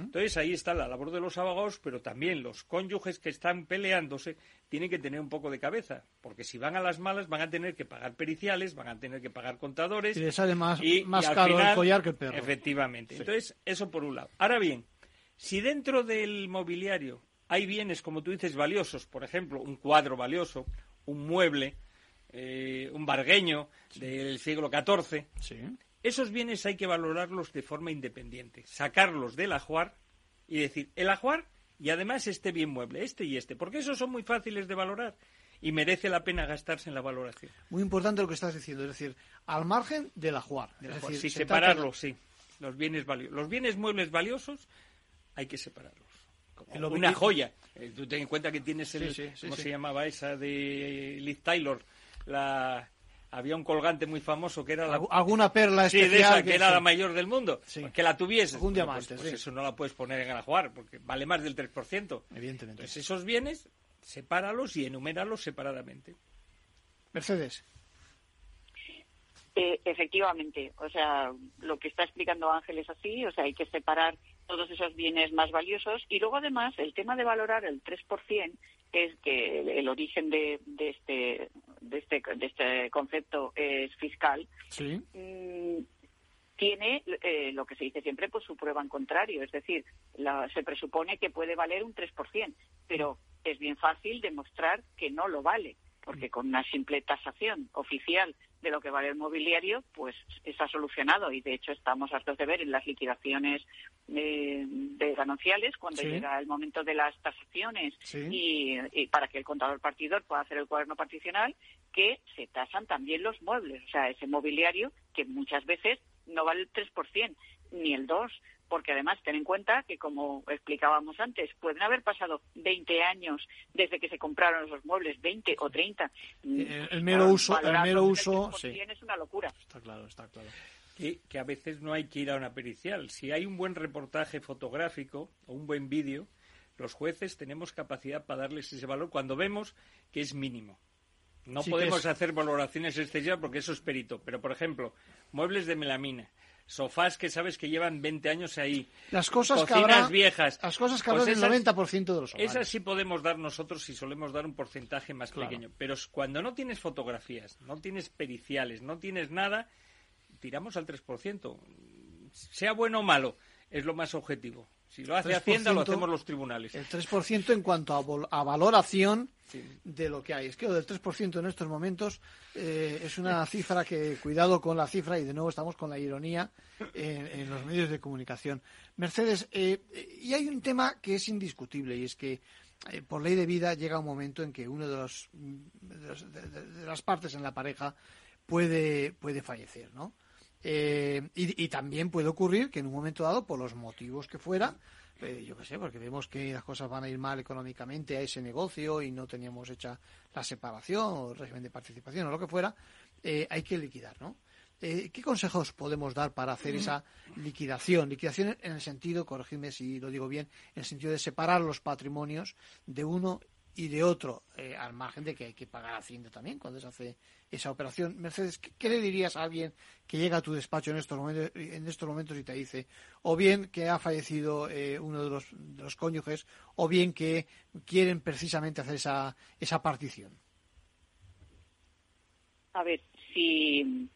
Entonces, ahí está la labor de los abogados, pero también los cónyuges que están peleándose tienen que tener un poco de cabeza, porque si van a las malas van a tener que pagar periciales, van a tener que pagar contadores. Y le sale más, y- más y caro el collar que el perro. Efectivamente. Sí. Entonces, eso por un lado. Ahora bien, si dentro del mobiliario hay bienes, como tú dices, valiosos, por ejemplo, un cuadro valioso, un mueble, eh, un bargueño del siglo XIV, esos bienes hay que valorarlos de forma independiente, sacarlos del ajuar y decir, el ajuar y además este bien mueble, este y este, porque esos son muy fáciles de valorar y merece la pena gastarse en la valoración. Muy importante lo que estás diciendo, es decir, al margen del ajuar. Del Es ajuar. decir, sí, se trata separarlos, sí. Los bienes valiosos. Los bienes muebles valiosos hay que separarlos. Como una joya. Eh, tú ten en cuenta que tienes el, Sí, sí, sí, ¿cómo sí. se llamaba esa de Liz Taylor? La había un colgante muy famoso que era la, Algu- alguna perla sí, de especial esa, que, que era sí. la mayor del mundo. Pues que la tuviese. Algún Bueno, diamante, pues, pues sí. eso no la puedes poner en el ajuar porque vale más del 3%. Evidentemente. Entonces esos bienes, sepáralos y enuméralos separadamente. Mercedes. Eh, efectivamente, o sea, lo que está explicando Ángel es así, o sea, hay que separar todos esos bienes más valiosos y luego además el tema de valorar el 3%, que es que el, el origen de, de este de este de este concepto es fiscal, Sí. mm, tiene eh, lo que se dice siempre, pues su prueba en contrario. Es decir, la- se presupone que puede valer un 3%, pero es bien fácil demostrar que no lo vale, porque con una simple tasación oficial de lo que vale el mobiliario, pues está solucionado. Y de hecho estamos hartos de ver en las liquidaciones eh, de gananciales, cuando Sí. llega el momento de las tasaciones Sí. y, y para que el contador partidor pueda hacer el cuaderno particional, que se tasan también los muebles, o sea, ese mobiliario que muchas veces no vale el 3% ni el 2%, porque además ten en cuenta que, como explicábamos antes, pueden haber pasado 20 años desde que se compraron esos muebles, 20 o 30. El, el mero uso, el mero uso, sí. Es una locura. Está claro, está claro. que, que a veces no hay que ir a una pericial. Si hay un buen reportaje fotográfico o un buen vídeo, los jueces tenemos capacidad para darles ese valor cuando vemos que es mínimo. No Sí podemos es- hacer valoraciones excesivas porque eso es perito. Pero, por ejemplo, muebles de melamina, sofás que sabes que llevan 20 años ahí, Las cosas que cocinas habrá, viejas. las cosas que Pues habrá del esas- 90% de los hogares. esas sí podemos dar nosotros y solemos dar un porcentaje más Claro. pequeño. Pero cuando no tienes fotografías, no tienes periciales, no tienes nada, tiramos al 3%. Sea bueno o malo, es lo más objetivo. Si lo hace 3%, Hacienda, lo hacemos los tribunales. El 3% en cuanto a, valoración de lo que hay. Es que lo del 3% en estos momentos eh, es una cifra que, cuidado con la cifra, y de nuevo estamos con la ironía en, en los medios de comunicación. Mercedes, eh, y hay un tema que es indiscutible, y es que eh, por ley de vida llega un momento en que uno de, los, de, los- de- de- de las partes en la pareja puede, puede fallecer, ¿no? Eh, y, también puede ocurrir que en un momento dado, por los motivos que fuera, eh, yo qué sé, porque vemos que las cosas van a ir mal económicamente a ese negocio y no teníamos hecha la separación o el régimen de participación o lo que fuera, eh, hay que liquidar, ¿no? Eh, ¿Qué consejos podemos dar para hacer esa liquidación? Liquidación en el sentido, corregidme si lo digo bien, en el sentido de separar los patrimonios de uno y de otro, eh, al margen de que hay que pagar Hacienda también cuando se hace esa operación. Mercedes, ¿qué, le dirías a alguien que llega a tu despacho en estos momentos, y te dice, o bien que ha fallecido eh, uno de los, los cónyuges, o bien que quieren precisamente hacer esa, esa partición? A ver, si,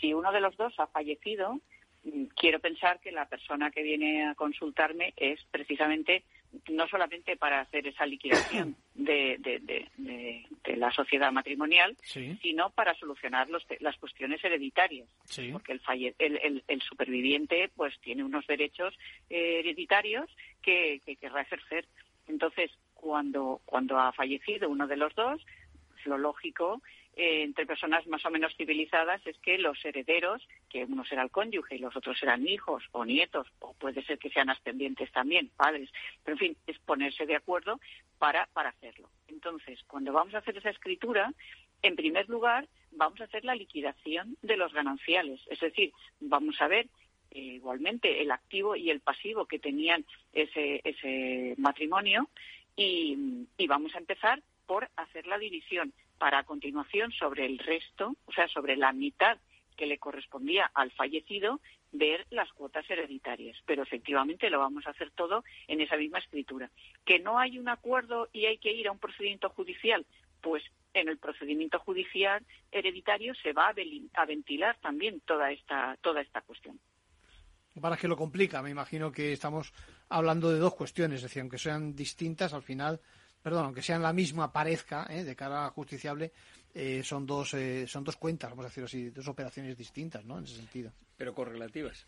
si uno de los dos ha fallecido, mm, quiero pensar que la persona que viene a consultarme es precisamente no solamente para hacer esa liquidación de, de, la sociedad matrimonial, sino para solucionar los, las cuestiones hereditarias. Porque el, el, el, superviviente pues tiene unos derechos eh, hereditarios que, que querrá ejercer. Entonces, cuando, cuando ha fallecido uno de los dos, lo lógico eh, entre personas más o menos civilizadas es que los herederos, que uno será el cónyuge y los otros serán hijos o nietos, o puede ser que sean ascendientes también, padres, pero en fin, es ponerse de acuerdo para, para hacerlo. Entonces, cuando vamos a hacer esa escritura, en primer lugar, vamos a hacer la liquidación de los gananciales, es decir, vamos a ver eh, igualmente el activo y el pasivo que tenían ese, ese matrimonio y, y vamos a empezar por hacer la división para a continuación sobre el resto, o sea, sobre la mitad que le correspondía al fallecido, ver las cuotas hereditarias. Pero efectivamente lo vamos a hacer todo en esa misma escritura. Que no hay un acuerdo y hay que ir a un procedimiento judicial, pues en el procedimiento judicial hereditario se va a ventilar también toda esta, toda esta cuestión. Para que lo complica, me imagino que estamos hablando de dos cuestiones, es decir, aunque sean distintas, al final perdón, aunque sean la misma, parezca, ¿eh? de cara a justiciable, eh, son dos eh, son dos cuentas, vamos a decirlo así, dos operaciones distintas, ¿no? En ese sentido. Pero correlativas.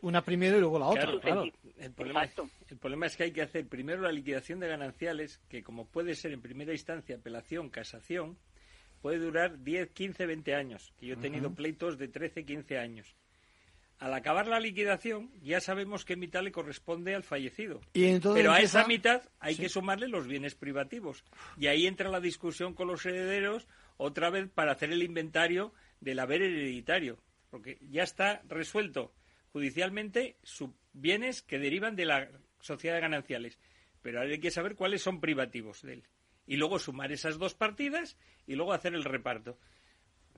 Una primero y luego la otra, claro. El, problema, el problema es que hay que hacer primero la liquidación de gananciales, que como puede ser en primera instancia apelación, casación, puede durar 10, 15, 20 años. Que yo he tenido pleitos de 13, 15 años al acabar la liquidación ya sabemos qué mitad le corresponde al fallecido. Pero a esa mitad hay que sumarle los bienes privativos. Y ahí entra la discusión con los herederos otra vez para hacer el inventario del haber hereditario. Porque ya está resuelto judicialmente sus bienes que derivan de la sociedad de gananciales. Pero hay que saber cuáles son privativos de él. Y luego sumar esas dos partidas y luego hacer el reparto.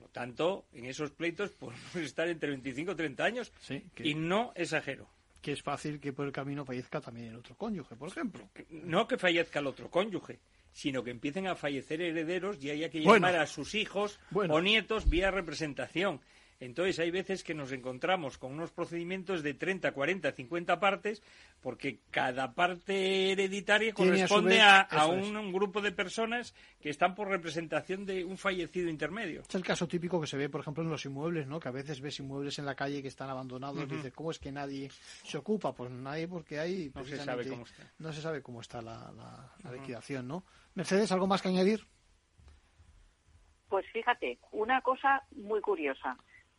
Por lo tanto, en esos pleitos podemos estar entre 25 y 30 años y no exagero. Que es fácil que por el camino fallezca también el otro cónyuge, por ejemplo. No que fallezca el otro cónyuge, sino que empiecen a fallecer herederos y haya que llamar a sus hijos o nietos vía representación. Entonces hay veces que nos encontramos con unos procedimientos de 30, 40, 50 partes, porque cada parte hereditaria corresponde a, un, grupo de personas que están por representación de un fallecido intermedio. Es el caso típico que se ve, por ejemplo, en los inmuebles, ¿no? Que a veces ves inmuebles en la calle que están abandonados y dices, ¿cómo es que nadie se ocupa? Pues nadie porque hay... No se sabe cómo está. No se sabe cómo está la, liquidación, ¿no? Mercedes, ¿algo más que añadir? Pues fíjate, una cosa muy curiosa.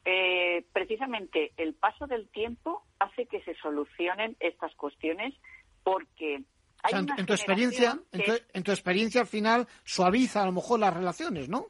Eh, precisamente el paso del tiempo hace que se solucionen estas cuestiones porque hay en, tu experiencia en, tu, experiencia al final suaviza a lo mejor las relaciones no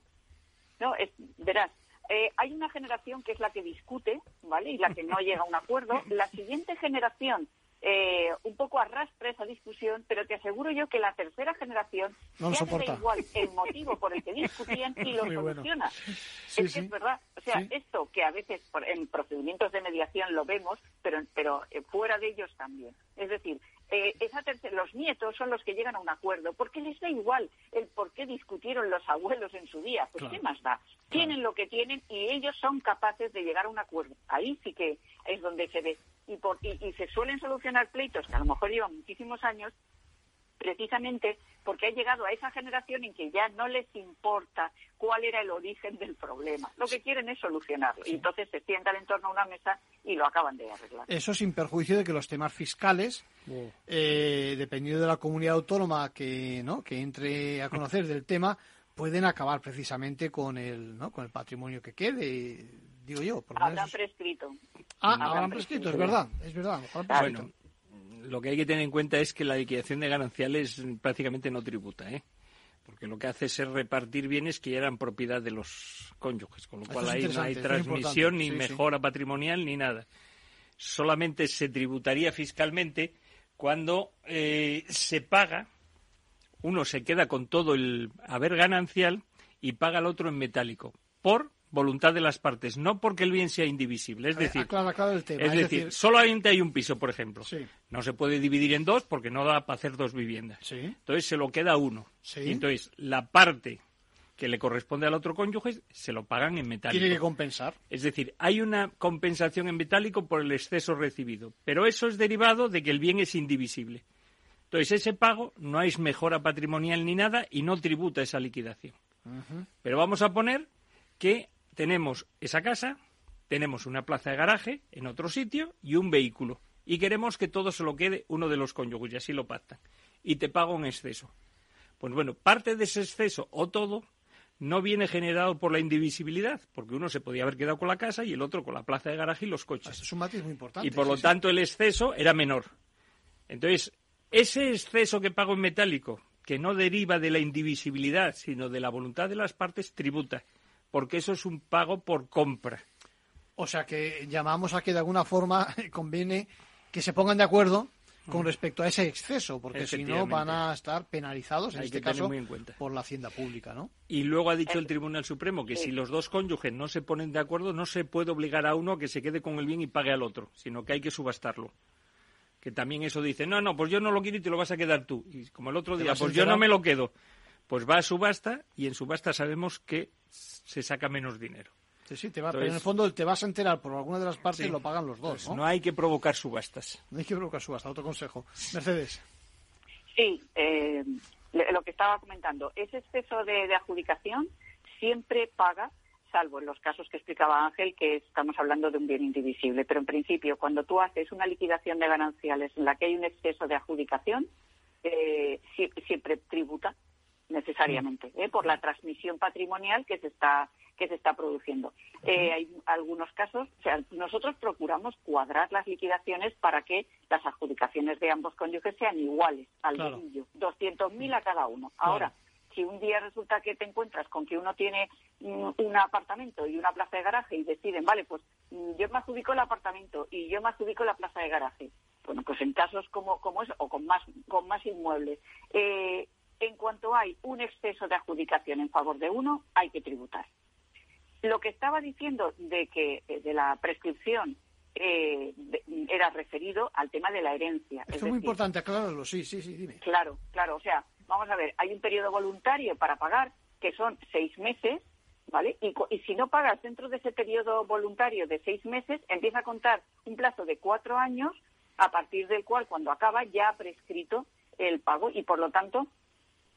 no verás eh, hay una generación que es la que discute vale y la que no llega a un acuerdo. La siguiente generación eh, un poco arrastra esa discusión, pero te aseguro yo que la tercera generación no ya igual el motivo por el que discutían y lo soluciona. es que es verdad. O sea, esto que a veces en procedimientos de mediación lo vemos, pero, pero eh, fuera de ellos también. Es decir, eh, esa los nietos son los que llegan a un acuerdo, porque les da igual el por qué discutieron los abuelos en su día. Pues qué más da. Tienen lo que tienen y ellos son capaces de llegar a un acuerdo. Ahí sí que es donde se ve y, por, y, se suelen solucionar pleitos que a lo mejor llevan muchísimos años precisamente porque ha llegado a esa generación en que ya no les importa cuál era el origen del problema. Lo que quieren es solucionarlo. Y entonces se sientan en torno a una mesa y lo acaban de arreglar. Eso sin perjuicio de que los temas fiscales, eh, dependiendo de la comunidad autónoma que, ¿no? que entre a conocer del tema, pueden acabar precisamente con el, ¿no? con el patrimonio que quede digo yo. por lo Habrán menos- prescrito. Ah, Habrán prescrito, es verdad, es verdad. Bueno, lo que hay que tener en cuenta es que la liquidación de gananciales prácticamente no tributa, ¿eh? Porque lo que hace es repartir bienes que ya eran propiedad de los cónyuges, con lo cual ahí no hay transmisión, ni sí, sí. mejora patrimonial, ni nada. Solamente se tributaría fiscalmente cuando eh, se paga, uno se queda con todo el haber ganancial y paga al otro en metálico, por voluntad de las partes, no porque el bien sea indivisible. Es decir, aclara, aclara el tema. es decir, solamente hay un piso, por ejemplo. Sí. No se puede dividir en dos porque no da para hacer dos viviendas. Sí. Entonces se lo queda uno. Sí. Y entonces la parte que le corresponde al otro cónyuge se lo pagan en metálico. tiene que compensar. Es decir, hay una compensación en metálico por el exceso recibido, pero eso es derivado de que el bien es indivisible. Entonces ese pago no es mejora patrimonial ni nada y no tributa esa liquidación. Pero vamos a poner que tenemos esa casa, tenemos una plaza de garaje en otro sitio y un vehículo. Y queremos que todo se lo quede uno de los cónyuges, y así lo pactan. Y te pago un exceso. Pues bueno, parte de ese exceso o todo no viene generado por la indivisibilidad, porque uno se podía haber quedado con la casa y el otro con la plaza de garaje y los coches. Es un matiz muy importante. Y por sí, lo sí. tanto el exceso era menor. Entonces, ese exceso que pago en metálico, que no deriva de la indivisibilidad, sino de la voluntad de las partes, tributa, porque eso es un pago por compra. O sea que llamamos a que de alguna forma conviene que se pongan de acuerdo con respecto a ese exceso, porque si no van a estar penalizados, en Hay este caso, muy en cuenta. por la hacienda pública, ¿no? Y luego ha dicho el Tribunal Supremo que si los dos cónyuges no se ponen de acuerdo, no se puede obligar a uno a que se quede con el bien y pague al otro, sino que hay que subastarlo. Que también eso dice, no, no, pues yo no lo quiero y te lo vas a quedar tú. Y como el otro día, pues yo no me lo quedo. Pues va a subasta y en subasta sabemos que se saca menos dinero. Sí, sí, te va, Entonces- pero en el fondo te vas a enterar por alguna de las partes Sí. y lo pagan los dos, ¿no? no hay que provocar subastas. No hay que provocar subasta, otro consejo. Mercedes. Sí, eh, lo que estaba comentando, ese exceso de, de adjudicación siempre paga, salvo en los casos que explicaba Ángel, que estamos hablando de un bien indivisible. Pero en principio, cuando tú haces una liquidación de gananciales en la que hay un exceso de adjudicación, eh, sie- siempre tributa necesariamente ¿eh? por la transmisión patrimonial que se está que se está produciendo. Eh, hay algunos casos, o sea, nosotros procuramos cuadrar las liquidaciones para que las adjudicaciones de ambos cónyuges sean iguales al Claro. dedillo, 200.000 a cada uno. Ahora, si un día resulta que te encuentras con que uno tiene mm, un apartamento y una plaza de garaje y deciden, vale, pues mm, yo me adjudico el apartamento y yo me adjudico la plaza de garaje. Bueno, pues en casos como, como eso, o con más, con más inmuebles, eh, en cuanto hay un exceso de adjudicación en favor de uno, hay que tributar. Lo que estaba diciendo de que eh, de la prescripción eh, de- era referido al tema de la herencia. Esto Es muy decir, importante aclararlo, sí, sí, sí, dime. Claro, claro. O sea, vamos a ver, hay un periodo voluntario para pagar que son seis meses, ¿vale? Y, y si no pagas dentro de ese periodo voluntario de seis meses, empieza a contar un plazo de cuatro años, a partir del cual, cuando acaba, ya ha prescrito el pago y, por lo tanto,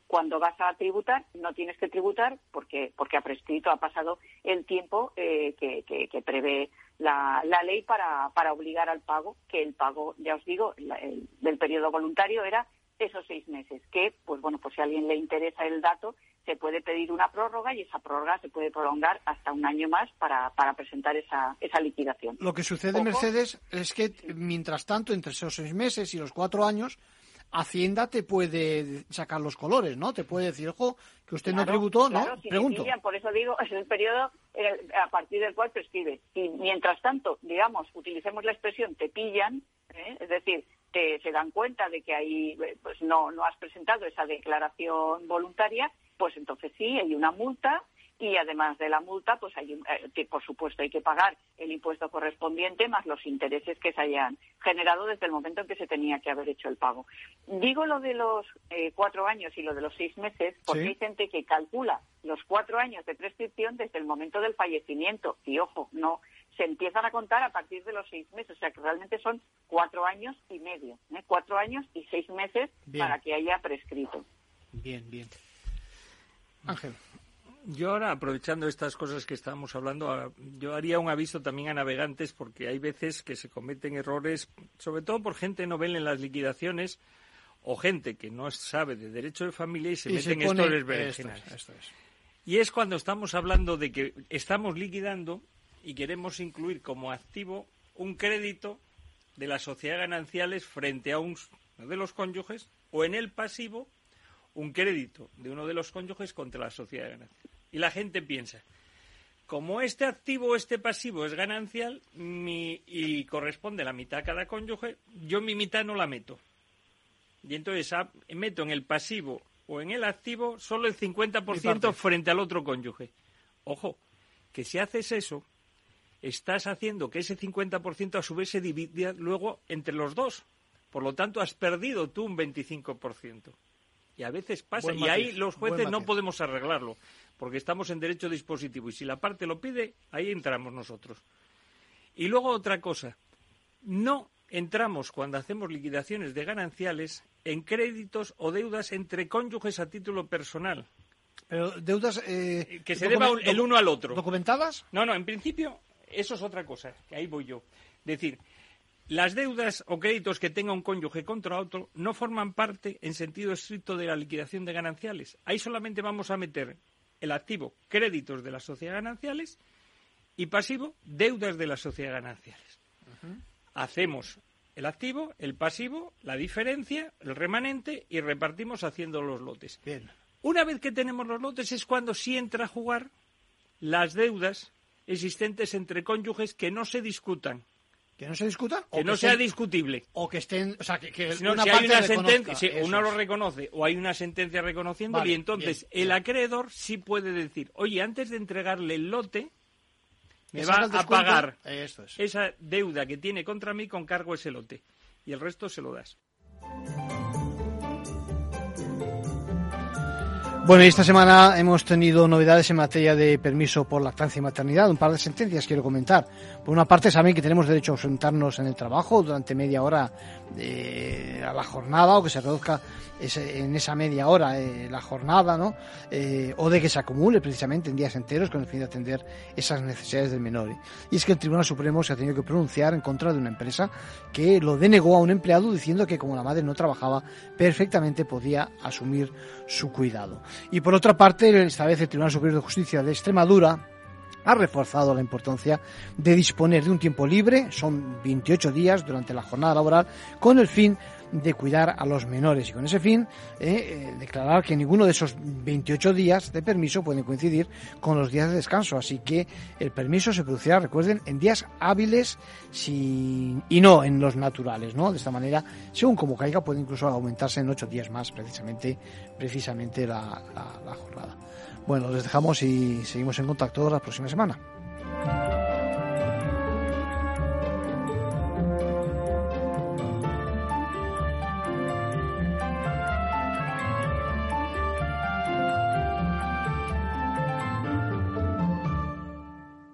cuando vas a tributar, no tienes que tributar porque, porque ha prescrito, ha pasado el tiempo eh, que, que- que prevé la, la ley para, para obligar al pago, que el pago, ya os digo, la- el- del periodo voluntario era esos seis meses, que, pues bueno, pues si a alguien le interesa el dato, se puede pedir una prórroga y esa prórroga se puede prolongar hasta un año más para, para presentar esa, esa liquidación. Lo que sucede, Ojo. Mercedes, es que mientras tanto, entre esos seis meses y los cuatro años, Hacienda te puede sacar los colores, ¿no? Te puede decir, ojo, que usted no Claro, tributó, claro, ¿no? si Pregunto. pillan, por eso digo, es el periodo a partir del cual prescribe. Si mientras tanto, digamos, utilicemos la expresión te pillan, ¿eh? es decir, te, se dan cuenta de que ahí eh, pues no, no has presentado esa declaración voluntaria, pues entonces sí, hay una multa y además de la multa, pues hay, un- eh, que por supuesto hay que pagar el impuesto correspondiente más los intereses que se hayan generado desde el momento en que se tenía que haber hecho el pago. Digo lo de los eh, cuatro años y lo de los seis meses porque Sí. hay gente que calcula los cuatro años de prescripción desde el momento del fallecimiento y ojo, no se empiezan a contar a partir de los seis meses, o sea que realmente son cuatro años y medio, ¿eh? cuatro años y seis meses Bien. para que haya prescrito. Bien, bien. Ángel. Yo ahora, aprovechando estas cosas que estábamos hablando, ahora, yo haría un aviso también a navegantes porque hay veces que se cometen errores, sobre todo por gente novel en las liquidaciones o gente que no sabe de derecho de familia y se Y mete en estos esto berenjenales. es, esto es. Y es cuando estamos hablando de que estamos liquidando y queremos incluir como activo un crédito de las sociedades gananciales frente a uno de los cónyuges o en el pasivo un crédito de uno de los cónyuges contra la sociedad ganancial. Y la gente piensa, como este activo o este pasivo es ganancial y corresponde la mitad a cada cónyuge, yo mi mitad no la meto. Y entonces ah, meto en el pasivo o en el activo solo el 50% frente al otro cónyuge. Ojo, que si haces eso, estás haciendo que ese 50% a su vez se divida luego entre los dos. Por lo tanto, has perdido tú un 25%. Y a veces pasa, y ahí los jueces no podemos arreglarlo, porque estamos en derecho dispositivo. Y si la parte lo pide, ahí entramos nosotros. Y luego otra cosa, no entramos cuando hacemos liquidaciones de gananciales en créditos o deudas entre cónyuges a título personal. Pero deudas eh, que se deba el uno al otro. ¿Documentadas? No, no, en principio eso es otra cosa, que ahí voy yo. Decir, las deudas o créditos que tenga un cónyuge contra otro no forman parte en sentido estricto de la liquidación de gananciales. Ahí solamente vamos a meter el activo créditos de las sociedades gananciales y pasivo deudas de las sociedades gananciales. Hacemos el activo, el pasivo, la diferencia, el remanente y repartimos haciendo los lotes. Bien. Una vez que tenemos los lotes es cuando sí entra a jugar las deudas existentes entre cónyuges que no se discutan que no se discuta que, no sea discutible. o que estén o sea que, si hay una sentencia si uno lo reconoce o hay una sentencia reconociendo y entonces el acreedor sí puede decir oye antes de entregarle el lote me va a pagar esa deuda que tiene contra mí con cargo ese lote. Y el resto se lo das Bueno, esta semana hemos tenido novedades en materia de permiso por lactancia y maternidad. Un par de sentencias quiero comentar. Por una parte, saben que tenemos derecho a ausentarnos en el trabajo durante media hora eh, a la jornada o que se reduzca en esa media hora eh, la jornada, ¿no? Eh, o de que se acumule precisamente en días enteros con el fin de atender esas necesidades del menor. Y es que el Tribunal Supremo se ha tenido que pronunciar en contra de una empresa que lo denegó a un empleado diciendo que como la madre no trabajaba, perfectamente podía asumir su cuidado. Y por otra parte, esta vez el Tribunal Superior de Justicia de Extremadura ha reforzado la importancia de disponer de un tiempo libre, son 28 días durante la jornada laboral, con el fin de cuidar a los menores y con ese fin eh, eh, declarar que ninguno de esos 28 días de permiso pueden coincidir con los días de descanso. Así que el permiso se producirá, recuerden, en días hábiles y no en los naturales. ¿no? De esta manera, según como caiga, puede incluso aumentarse en 8 días más precisamente, precisamente la, la jornada. Bueno, les dejamos y seguimos en contacto la próxima semana.